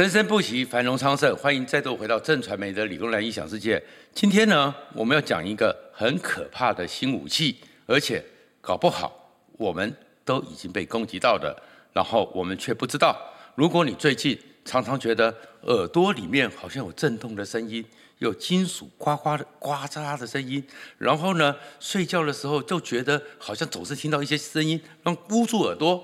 生生不息，繁荣昌盛。欢迎再度回到正传媒的理工男异想世界。今天呢，我们要讲一个很可怕的新武器，而且搞不好我们都已经被攻击到的，然后我们却不知道。如果你最近常常觉得耳朵里面好像有震动的声音，有金属呱呱的呱嚓的声音，然后呢，睡觉的时候就觉得好像总是听到一些声音，让捂住耳朵，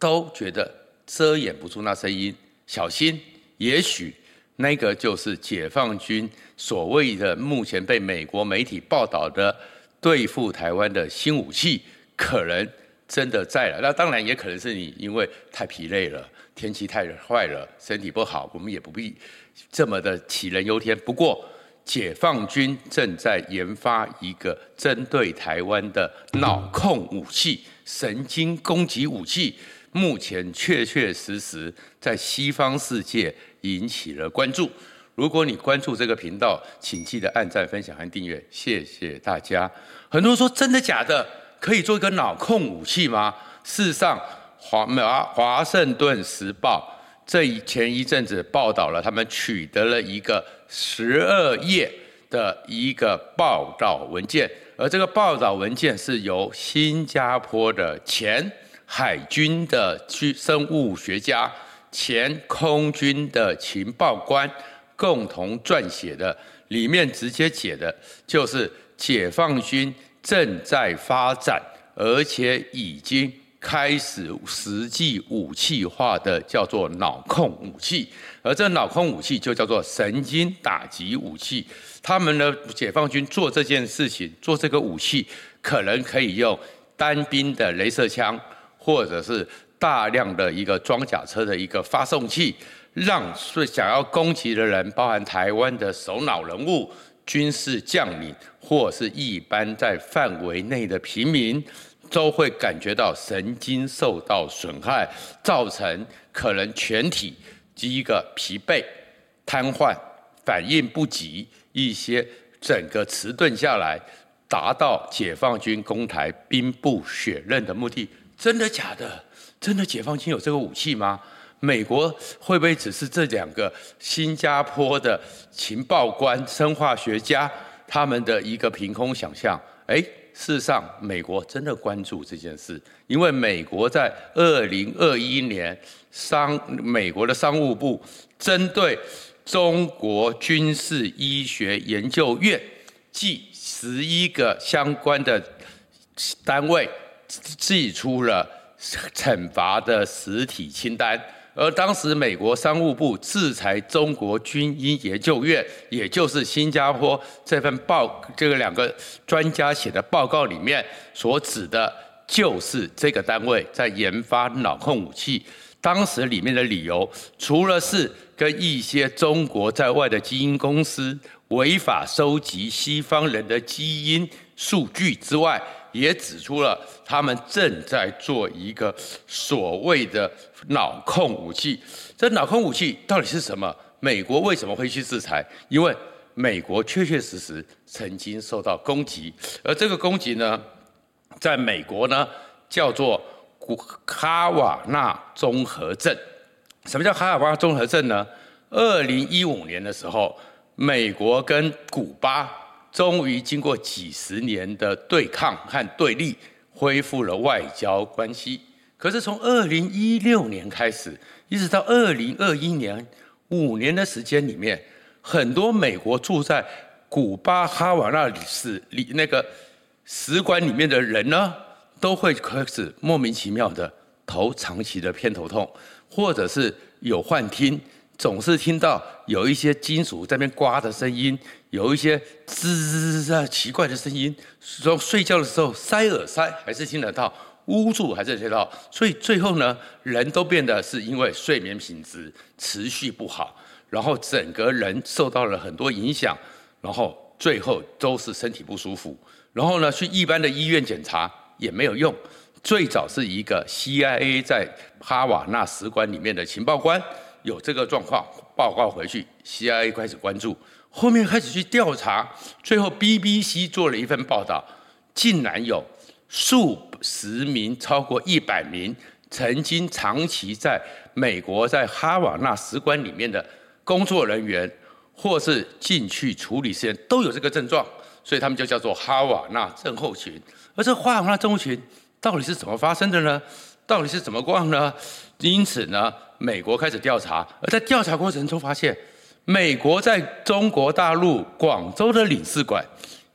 都觉得遮掩不住那声音。小心，也许那个就是解放军所谓的目前被美国媒体报道的对付台湾的新武器，可能真的在了。那当然也可能是你因为太疲累了，天气太坏了，身体不好，我们也不必这么的杞人忧天。不过，解放军正在研发一个针对台湾的脑控武器、神经攻击武器。目前确确实实在西方世界引起了关注。如果你关注这个频道，请记得按赞、分享和订阅，谢谢大家。很多人说真的假的？可以做一个脑控武器吗？事实上，华华华盛顿时报这一前一阵子报道了，他们取得了一个十二页的一个报道文件，而这个报道文件是由新加坡的前。海军的生物学家、前空军的情报官共同撰写的，里面直接写的就是解放军正在发展，而且已经开始实际武器化的，叫做脑控武器。而这脑控武器就叫做神经打击武器。他们的解放军做这件事情，做这个武器，可能可以用单兵的雷射枪。或者是大量的一个装甲车的一个发送器，让是想要攻击的人，包含台湾的首脑人物、军事将领，或是一般在范围内的平民，都会感觉到神经受到损害，造成可能全体及一个疲惫、瘫痪、反应不及，一些整个迟钝下来，达到解放军攻台兵不血刃的目的。真的假的？真的解放军有这个武器吗？美国会不会只是这两个新加坡的情报官、生化学家他们的一个凭空想象？哎，事实上，美国真的关注这件事，因为美国在二零二一年商美国的商务部针对中国军事医学研究院及十一个相关的单位。寄出了惩罚的实体清单，而当时美国商务部制裁中国军医研究院，也就是新加坡这份报这个两个专家写的报告里面所指的，就是这个单位在研发脑控武器。当时里面的理由，除了是跟一些中国在外的基因公司违法收集西方人的基因数据之外，也指出了他们正在做一个所谓的脑控武器。这脑控武器到底是什么？美国为什么会去制裁？因为美国确确实实曾经受到攻击，而这个攻击呢，在美国呢叫做古卡瓦纳综合症。什么叫卡瓦那综合症呢？二零一五年的时候，美国跟古巴。终于经过几十年的对抗和对立，恢复了外交关系。可是从二零一六年开始，一直到二零二一年，五年的时间里面，很多美国住在古巴哈瓦那里使里那个使馆里面的人呢，都会开始莫名其妙的头长期的偏头痛，或者是有幻听。总是听到有一些金属在那边刮的声音，有一些吱啊奇怪的声音。说睡觉的时候塞耳塞还是听得到，捂住还是听得到。所以最后呢，人都变得是因为睡眠品质持续不好，然后整个人受到了很多影响，然后最后都是身体不舒服。然后呢，去一般的医院检查也没有用。最早是一个 CIA 在哈瓦那使馆里面的情报官。有这个状况报告回去，CIA 开始关注，后面开始去调查，最后 BBC 做了一份报道，竟然有数十名，超过一百名曾经长期在美国在哈瓦那使馆里面的工作人员，或是进去处理事件都有这个症状，所以他们就叫做哈瓦那症候群。而这哈瓦那症候群到底是怎么发生的呢？到底是怎么逛呢？因此呢，美国开始调查，而在调查过程中发现，美国在中国大陆广州的领事馆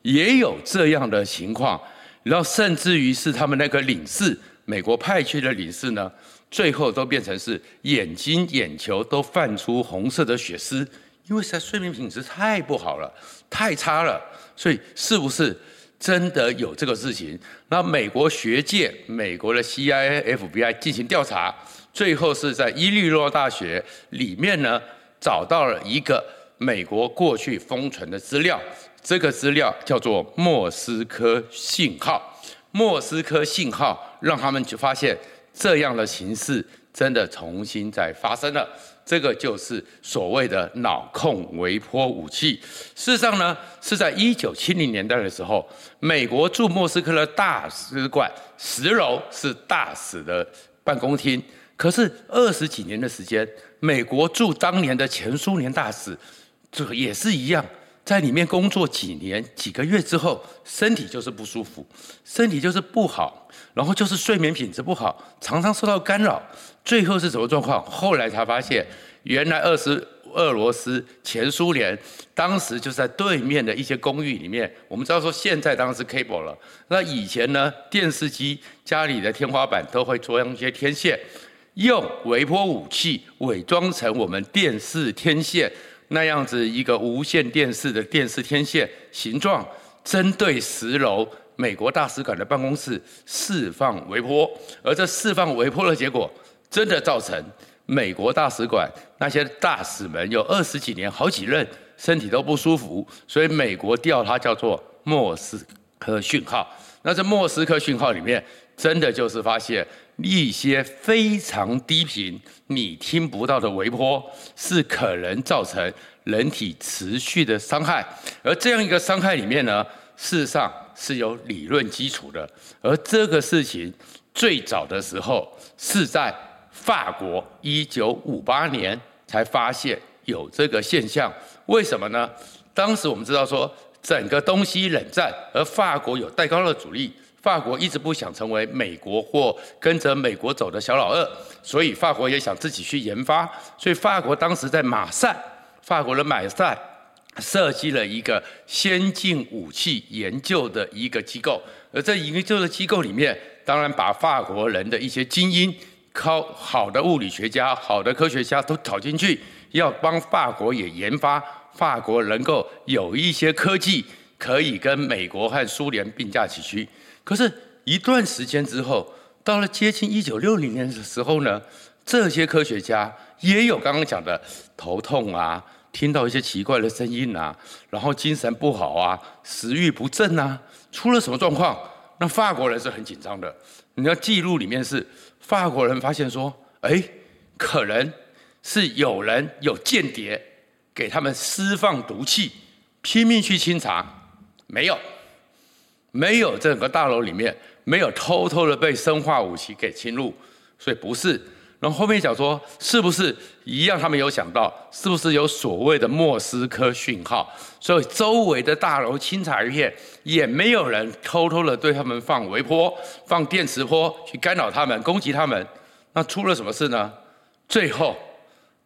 也有这样的情况，然后甚至于是他们那个领事，美国派去的领事呢，最后都变成是眼睛、眼球都泛出红色的血丝，因为实在睡眠品质太不好了，太差了，所以是不是？真的有这个事情，那美国学界、美国的 CIA、FBI 进行调查，最后是在伊利诺大学里面呢找到了一个美国过去封存的资料，这个资料叫做莫斯科信号。莫斯科信号让他们就发现这样的形式真的重新再发生了。这个就是所谓的脑控微波武器。事实上呢，是在一九七零年代的时候，美国驻莫斯科的大使馆十楼是大使的办公厅。可是二十几年的时间，美国驻当年的前苏联大使，这也是一样，在里面工作几年几个月之后，身体就是不舒服，身体就是不好，然后就是睡眠品质不好，常常受到干扰。最后是什么状况？后来才发现，原来二是俄罗斯前苏联当时就在对面的一些公寓里面。我们知道说现在当然是 cable 了，那以前呢，电视机家里的天花板都会装一些天线，用微波武器伪装成我们电视天线那样子一个无线电视的电视天线形状，针对十楼美国大使馆的办公室释放微波，而这释放微波的结果。真的造成美国大使馆那些大使们有二十几年好几任身体都不舒服，所以美国调它叫做莫斯科讯号。那这莫斯科讯号里面，真的就是发现一些非常低频你听不到的微波，是可能造成人体持续的伤害。而这样一个伤害里面呢，事实上是有理论基础的。而这个事情最早的时候是在。法国一九五八年才发现有这个现象，为什么呢？当时我们知道说，整个东西冷战，而法国有戴高乐主义，法国一直不想成为美国或跟着美国走的小老二，所以法国也想自己去研发，所以法国当时在马赛，法国的马赛设计了一个先进武器研究的一个机构，而在研究的机构里面，当然把法国人的一些精英。靠好的物理学家、好的科学家都跑进去，要帮法国也研发，法国能够有一些科技可以跟美国和苏联并驾齐驱。可是，一段时间之后，到了接近一九六零年的时候呢，这些科学家也有刚刚讲的头痛啊，听到一些奇怪的声音啊，然后精神不好啊，食欲不振啊，出了什么状况？那法国人是很紧张的。你要记录里面是。法国人发现说：“哎，可能是有人有间谍给他们释放毒气，拼命去清查，没有，没有整个大楼里面没有偷偷的被生化武器给侵入，所以不是。然后后面讲说，是不是一样？他们有想到，是不是有所谓的莫斯科讯号？所以周围的大楼清查一片，也没有人偷偷的对他们放微波、放电磁波去干扰他们、攻击他们。那出了什么事呢？最后，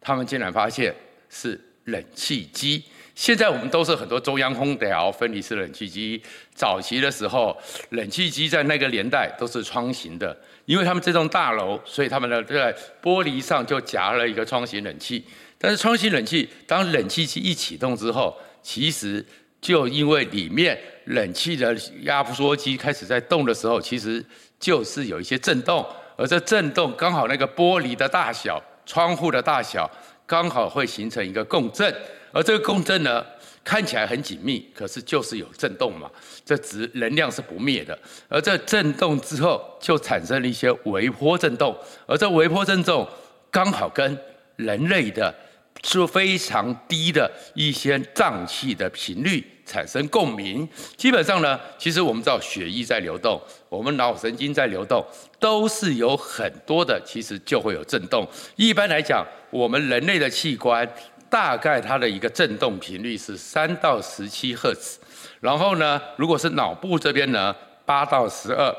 他们竟然发现是冷气机。现在我们都是很多中央空调、分离式冷气机。早期的时候，冷气机在那个年代都是窗型的，因为他们这栋大楼，所以他们的在玻璃上就夹了一个窗型冷气。但是窗型冷气当冷气机一启动之后，其实就因为里面冷气的压缩机开始在动的时候，其实就是有一些震动，而这震动刚好那个玻璃的大小、窗户的大小，刚好会形成一个共振。而这个共振呢，看起来很紧密，可是就是有震动嘛，这值能量是不灭的。而这震动之后，就产生了一些微波震动，而这微波震动刚好跟人类的是非常低的一些脏器的频率产生共鸣。基本上呢，其实我们知道血液在流动，我们脑神经在流动，都是有很多的，其实就会有震动。一般来讲，我们人类的器官大概它的一个震动频率是三到十七赫兹，然后呢，如果是脑部这边呢，八到十二，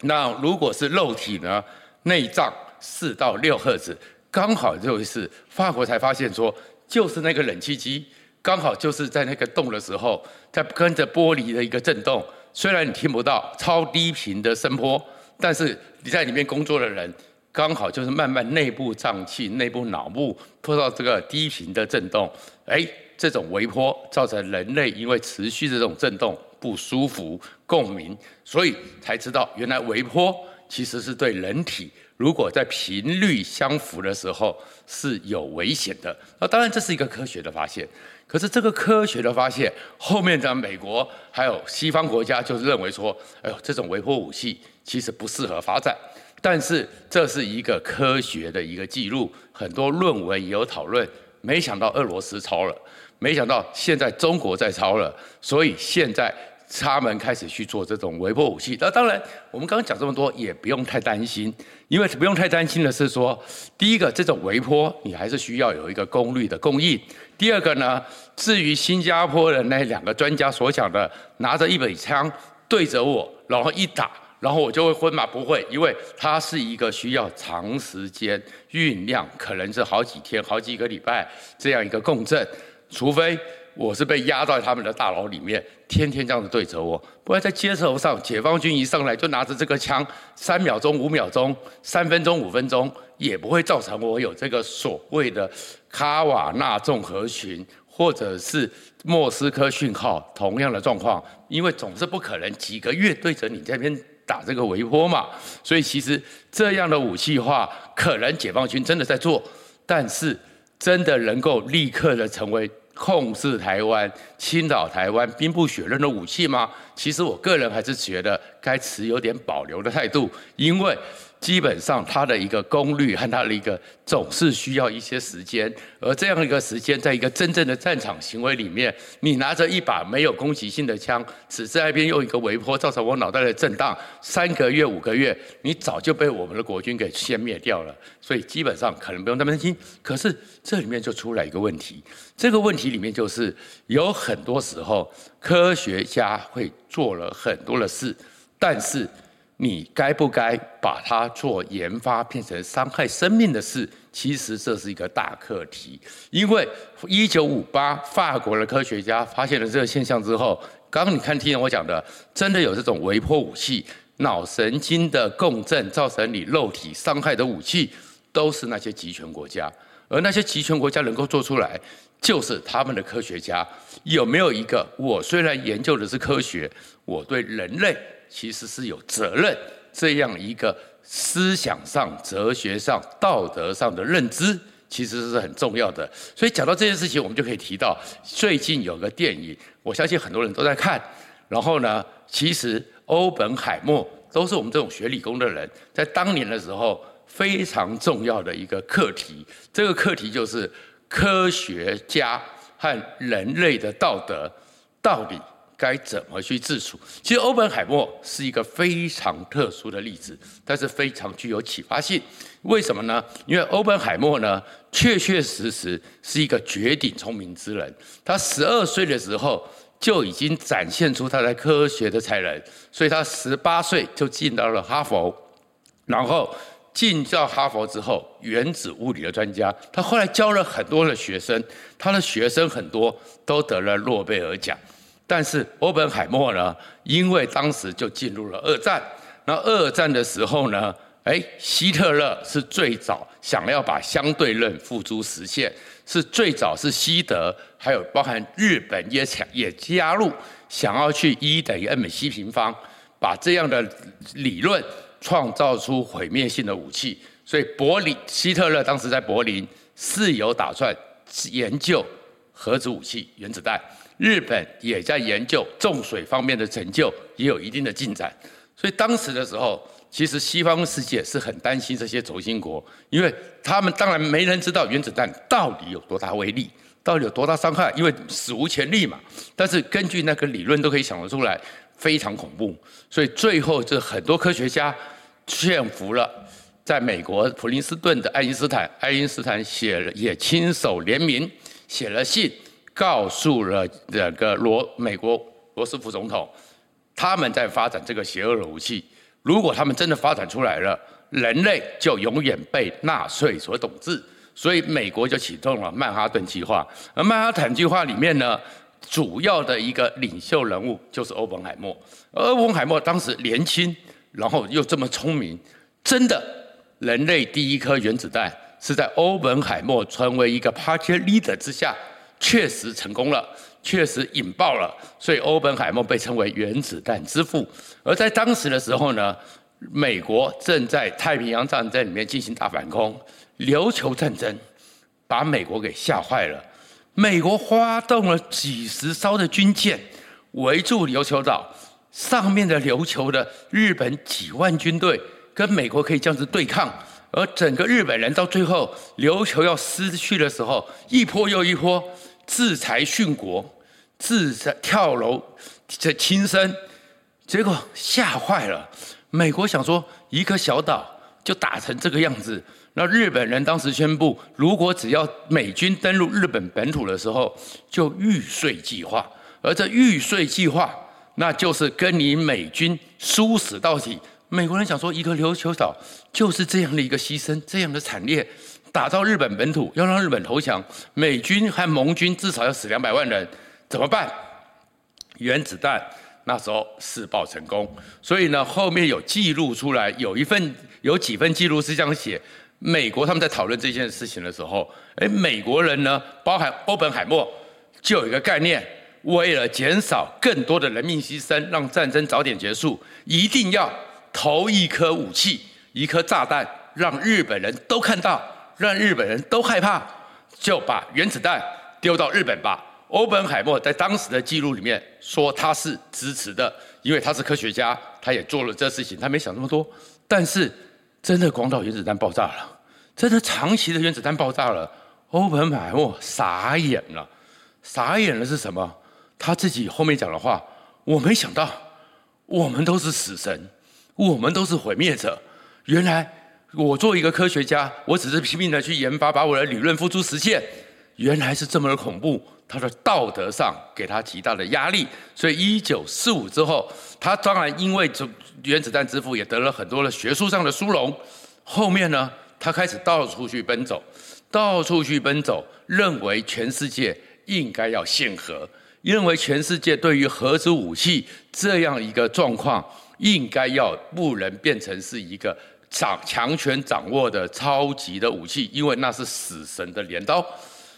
那如果是肉体呢，内脏四到六赫兹，刚好就是法国才发现说，就是那个冷气机，刚好就是在那个动的时候，在跟着玻璃的一个震动，虽然你听不到超低频的声波，但是你在里面工作的人，刚好就是慢慢内部脏器、内部脑部碰到这个低频的震动，哎，这种微波造成人类因为持续的这种震动不舒服、共鸣，所以才知道原来微波其实是对人体。如果在频率相符的时候是有危险的，那当然这是一个科学的发现。可是这个科学的发现后面的美国还有西方国家就认为说，哎呦，这种微波武器其实不适合发展。但是这是一个科学的一个记录，很多论文也有讨论。没想到俄罗斯抄了，没想到现在中国在抄了，所以现在。他们开始去做这种微波武器，那当然，我们刚刚讲这么多，也不用太担心，因为不用太担心的是说，第一个，这种微波你还是需要有一个功率的供应；第二个呢，至于新加坡的那两个专家所讲的，拿着一把枪对着我，然后一打，然后我就会昏吗？不会，因为它是一个需要长时间酝酿，可能是好几天、好几个礼拜这样一个共振，除非。我是被压到他们的大脑里面，天天这样子对着我。不然在街头上，解放军一上来就拿着这个枪，三秒钟、五秒钟、三分钟、五分钟，也不会造成我有这个所谓的卡瓦纳综合群或者是莫斯科讯号同样的状况，因为总是不可能几个月对着你这边打这个围波嘛。所以其实这样的武器化，可能解放军真的在做，但是真的能够立刻的成为。控制台湾、侵扰台湾、兵不血刃的武器吗？其实我个人还是觉得该持有点保留的态度，因为。基本上，它的一个功率和它的一个总是需要一些时间，而这样一个时间，在一个真正的战场行为里面，你拿着一把没有攻击性的枪，只在那边用一个微波造成我脑袋的震荡，三个月、五个月，你早就被我们的国军给歼灭掉了。所以基本上可能不用那么担心。可是这里面就出来一个问题，这个问题里面就是有很多时候科学家会做了很多的事，但是。你该不该把它做研发变成伤害生命的事？其实这是一个大课题。因为一九五八法国的科学家发现了这个现象之后，刚刚你看听我讲的，真的有这种微波武器、脑神经的共振造成你肉体伤害的武器，都是那些集权国家。而那些集权国家能够做出来，就是他们的科学家有没有一个？我虽然研究的是科学，我对人类。其实是有责任这样一个思想上、哲学上、道德上的认知，其实是很重要的。所以讲到这件事情，我们就可以提到最近有个电影，我相信很多人都在看。然后呢，其实欧本海默都是我们这种学理工的人，在当年的时候非常重要的一个课题。这个课题就是科学家和人类的道德到底。该怎么去自处？其实欧本海默是一个非常特殊的例子，但是非常具有启发性。为什么呢？因为欧本海默呢，确确实实是一个绝顶聪明之人。他十二岁的时候就已经展现出他在科学的才能，所以他十八岁就进到了哈佛。然后进到哈佛之后，原子物理的专家，他后来教了很多的学生，他的学生很多都得了诺贝尔奖。但是欧本海默呢，因为当时就进入了二战，那二战的时候呢，哎，希特勒是最早想要把相对论付诸实现，是最早是西德，还有包含日本也想也加入，想要去 E 等于 mc 平方，把这样的理论创造出毁灭性的武器，所以柏林希特勒当时在柏林是有打算研究核子武器、原子弹。日本也在研究重水方面的成就，也有一定的进展。所以当时的时候，其实西方世界是很担心这些轴心国，因为他们当然没人知道原子弹到底有多大威力，到底有多大伤害？因为史无前例嘛。但是根据那个理论都可以想得出来，非常恐怖。所以最后这很多科学家劝服了，在美国普林斯顿的爱因斯坦，爱因斯坦写了也亲手联名写了信，告诉了这个罗美国罗斯福总统，他们在发展这个邪恶的武器。如果他们真的发展出来了，人类就永远被纳粹所统治。所以美国就启动了曼哈顿计划，而曼哈顿计划里面呢，主要的一个领袖人物就是欧本海默。而欧本海默当时年轻，然后又这么聪明，真的，人类第一颗原子弹是在欧本海默成为一个 party leader 之下，确实成功了，确实引爆了。所以欧本海默被称为原子弹之父。而在当时的时候呢，美国正在太平洋战争里面进行大反攻。琉球战争把美国给吓坏了，美国发动了几十艘的军舰围住琉球岛，上面的琉球的日本几万军队跟美国可以这样子对抗，而整个日本人到最后琉球要失去的时候，一波又一波制裁殉国，自裁跳楼这轻生，结果吓坏了，美国想说一个小岛就打成这个样子。那日本人当时宣布，如果只要美军登陆日本本土的时候，就玉碎计划。而这玉碎计划，那就是跟你美军殊死到底。美国人想说，一个琉球岛就是这样的一个牺牲，这样的惨烈，打到日本本土，要让日本投降，美军和盟军至少要死两百万人，怎么办？原子弹那时候试爆成功，所以呢，后面有记录出来，有一份有几份记录是这样写。美国他们在讨论这件事情的时候，诶，美国人呢，包含欧本海默，就有一个概念，为了减少更多的人命牺牲，让战争早点结束，一定要投一颗武器，一颗炸弹，让日本人都看到，让日本人都害怕，就把原子弹丢到日本吧。欧本海默在当时的记录里面说他是支持的，因为他是科学家，他也做了这事情，他没想那么多，但是真的广岛原子弹爆炸了。真的长期的原子弹爆炸了，欧本海默傻眼了，傻眼了是什么？他自己后面讲的话，我没想到，我们都是死神，我们都是毁灭者。原来我作为一个科学家，我只是拼命的去研发，把我的理论付诸实践，原来是这么的恐怖。他的道德上给他极大的压力，所以一九四五之后，他当然因为原子弹之父也得了很多的学术上的殊荣。后面呢？他开始到处去奔走，到处去奔走，认为全世界应该要限核，认为全世界对于核子武器这样一个状况，应该要不能变成是一个掌强权掌握的超级的武器，因为那是死神的镰刀，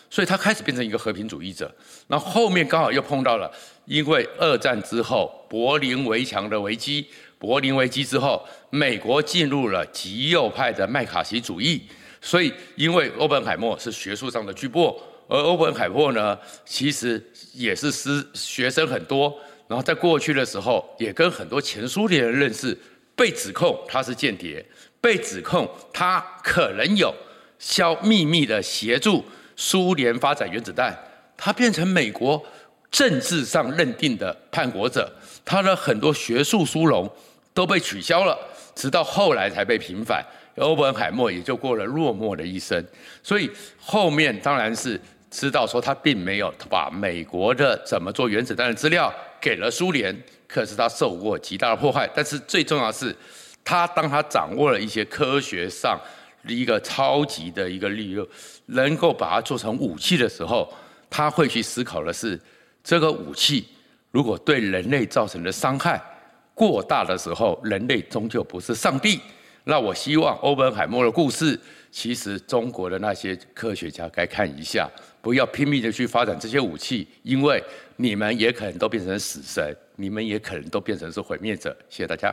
所以他开始变成一个和平主义者。那后面刚好又碰到了，因为二战之后柏林围墙的危机。柏林危机之后，美国进入了极右派的麦卡锡主义，所以因为欧本海默是学术上的巨擘，而欧本海默呢，其实也是师学生很多，然后在过去的时候也跟很多前苏联人认识，被指控他是间谍，被指控他可能有消秘密的协助苏联发展原子弹，他变成美国政治上认定的叛国者，他的很多学术殊荣。都被取消了，直到后来才被平反。欧本海默也就过了落寞的一生。所以后面当然是知道说他并没有把美国的怎么做原子弹的资料给了苏联，可是他受过极大的迫害。但是最重要的是，他当他掌握了一些科学上一个超级的一个力量，能够把它做成武器的时候，他会去思考的是，这个武器如果对人类造成的伤害。过大的时候，人类终究不是上帝。那我希望欧本海默的故事，其实中国的那些科学家该看一下，不要拼命的去发展这些武器，因为你们也可能都变成死神，你们也可能都变成是毁灭者。谢谢大家。